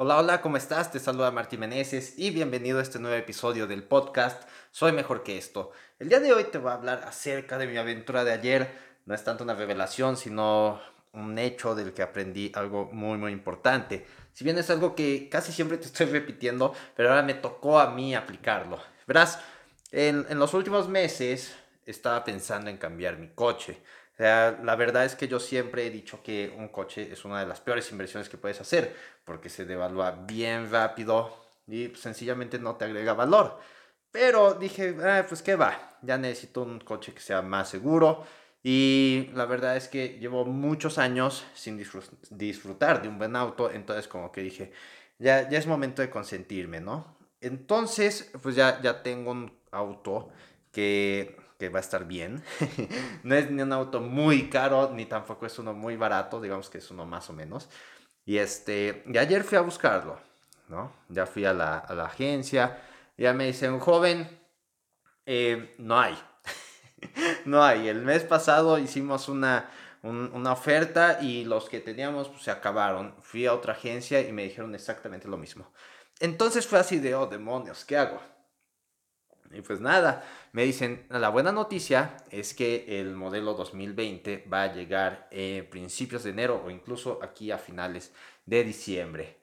Hola, hola, ¿cómo estás? Te saluda Martín Meneses y bienvenido a este nuevo episodio del podcast Soy mejor que esto. El día de hoy te voy a hablar acerca de mi aventura de ayer. No es tanto una revelación, sino un hecho del que aprendí algo muy, muy importante. Si bien es algo que casi siempre te estoy repitiendo, pero ahora me tocó a mí aplicarlo. Verás, en, en los últimos meses estaba pensando en cambiar mi coche. O sea, la verdad es que yo siempre he dicho que un coche es una de las peores inversiones que puedes hacer porque se devalúa bien rápido y pues, sencillamente no te agrega valor. Pero dije, ah, pues qué va, ya necesito un coche que sea más seguro y la verdad es que llevo muchos años sin disfrutar de un buen auto, entonces como que dije, ya, ya es momento de consentirme, ¿no? Entonces, pues ya, ya tengo un auto que que va a estar bien. no es ni un auto muy caro, ni tampoco es uno muy barato, digamos que es uno más o menos. Y este, y ayer fui a buscarlo, ¿no? Ya fui a la, a la agencia, ya me dicen, joven, eh, no hay. no hay. El mes pasado hicimos una, una oferta y los que teníamos pues, se acabaron. Fui a otra agencia y me dijeron exactamente lo mismo. Entonces fue así de, oh, demonios, ¿qué hago? Y pues nada, me dicen, la buena noticia es que el modelo 2020 va a llegar en principios de enero o incluso aquí a finales de diciembre.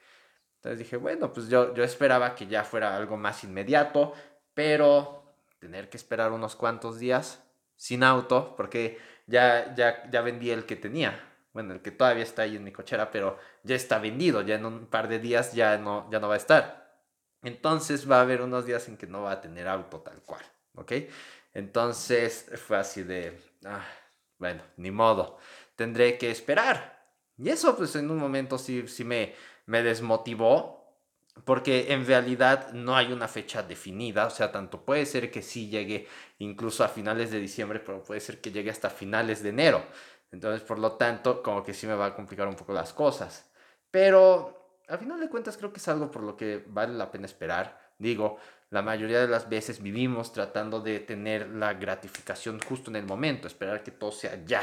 Entonces dije, bueno, pues yo, yo esperaba que ya fuera algo más inmediato, pero tener que esperar unos cuantos días sin auto, porque ya, ya, ya vendí el que tenía. Bueno, el que todavía está ahí en mi cochera, pero ya está vendido, ya en un par de días ya no, ya no va a estar. Entonces va a haber unos días en que no va a tener auto tal cual, ¿ok? Entonces fue así de, ah, bueno, ni modo, tendré que esperar. Y eso pues en un momento sí, sí me, me desmotivó, porque en realidad no hay una fecha definida, o sea, tanto puede ser que sí llegue incluso a finales de diciembre, pero puede ser que llegue hasta finales de enero. Entonces, por lo tanto, como que sí me va a complicar un poco las cosas. Pero al final de cuentas creo que es algo por lo que vale la pena esperar. Digo, la mayoría de las veces vivimos tratando de tener la gratificación justo en el momento, esperar que todo sea ya,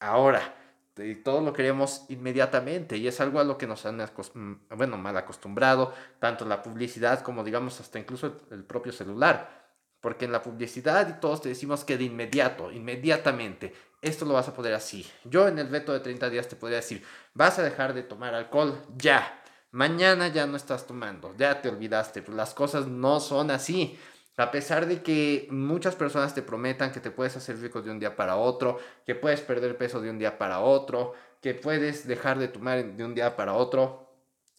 ahora. Y todo lo queremos inmediatamente y es algo a lo que nos han mm, bueno, mal acostumbrado, tanto la publicidad como digamos hasta incluso el propio celular. Porque en la publicidad y todos te decimos que de inmediato, inmediatamente, esto lo vas a poder así. Yo en el veto de 30 días te podría decir, vas a dejar de tomar alcohol ya Mañana ya no estás tomando, ya te olvidaste, pues las cosas no son así. A pesar de que muchas personas te prometan que te puedes hacer rico de un día para otro, que puedes perder peso de un día para otro, que puedes dejar de tomar de un día para otro,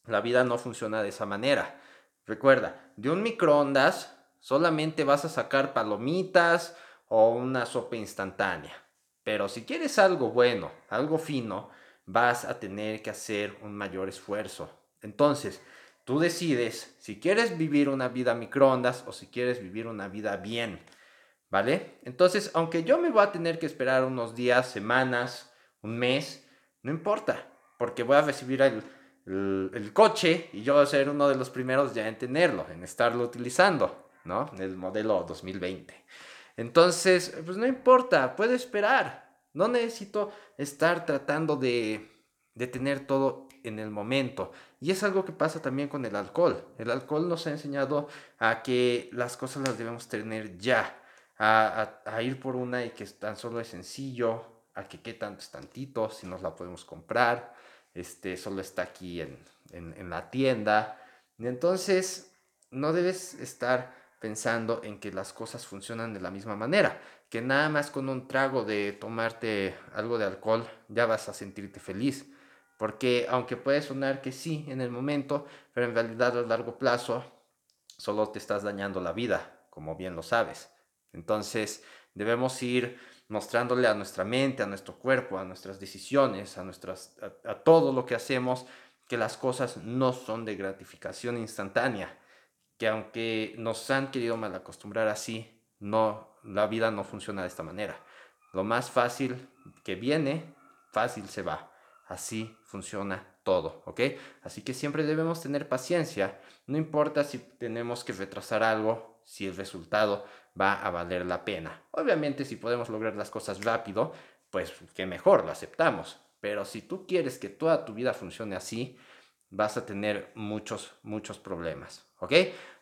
la vida no funciona de esa manera. Recuerda, de un microondas solamente vas a sacar palomitas o una sopa instantánea. Pero si quieres algo bueno, algo fino, vas a tener que hacer un mayor esfuerzo. Entonces, tú decides si quieres vivir una vida microondas o si quieres vivir una vida bien, ¿vale? Entonces, aunque yo me voy a tener que esperar unos días, semanas, un mes, no importa, porque voy a recibir el, coche y yo voy a ser uno de los primeros ya en tenerlo, en estarlo utilizando, ¿no? El modelo 2020. Entonces, pues no importa, puedo esperar. No necesito estar tratando de, de tener todo en el momento. Y es algo que pasa también con el alcohol. El alcohol nos ha enseñado a que las cosas las debemos tener ya, a, a, ir por una y que tan solo es sencillo, a que qué tanto es tantito, si nos la podemos comprar, este, solo está aquí en, en, en la tienda. Entonces, no debes estar pensando en que las cosas funcionan de la misma manera, que nada más con un trago de tomarte algo de alcohol ya vas a sentirte feliz porque aunque puede sonar que sí en el momento, pero en realidad a largo plazo solo te estás dañando la vida, como bien lo sabes. Entonces debemos ir mostrándole a nuestra mente, a nuestro cuerpo, a nuestras decisiones, a, nuestras, a, todo lo que hacemos, que las cosas no son de gratificación instantánea, que aunque nos han querido mal acostumbrar así, no, la vida no funciona de esta manera. Lo más fácil que viene, fácil se va. Así funciona todo, ¿ok? Así que siempre debemos tener paciencia. No importa si tenemos que retrasar algo, si el resultado va a valer la pena. Obviamente si podemos lograr las cosas rápido, pues qué mejor, lo aceptamos. Pero si tú quieres que toda tu vida funcione así, vas a tener muchos, muchos problemas, ¿ok?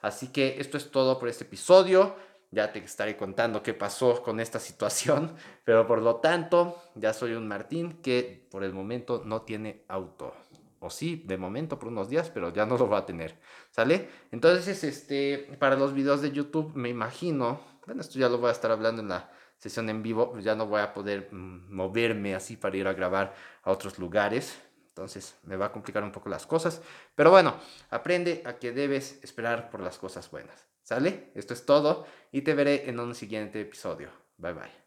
Así que esto es todo por este episodio. Ya te estaré contando qué pasó con esta situación, pero por lo tanto, ya soy un Martín que por el momento no tiene auto. O sí, de momento por unos días, pero ya no lo va a tener. ¿Sale? Entonces, este, para los videos de YouTube, me imagino, bueno, esto ya lo voy a estar hablando en la sesión en vivo, ya no voy a poder mm, moverme así para ir a grabar a otros lugares. Entonces me va a complicar un poco las cosas. Pero bueno, aprende a que debes esperar por las cosas buenas. ¿Sale? Esto es todo y te veré en un siguiente episodio. Bye bye.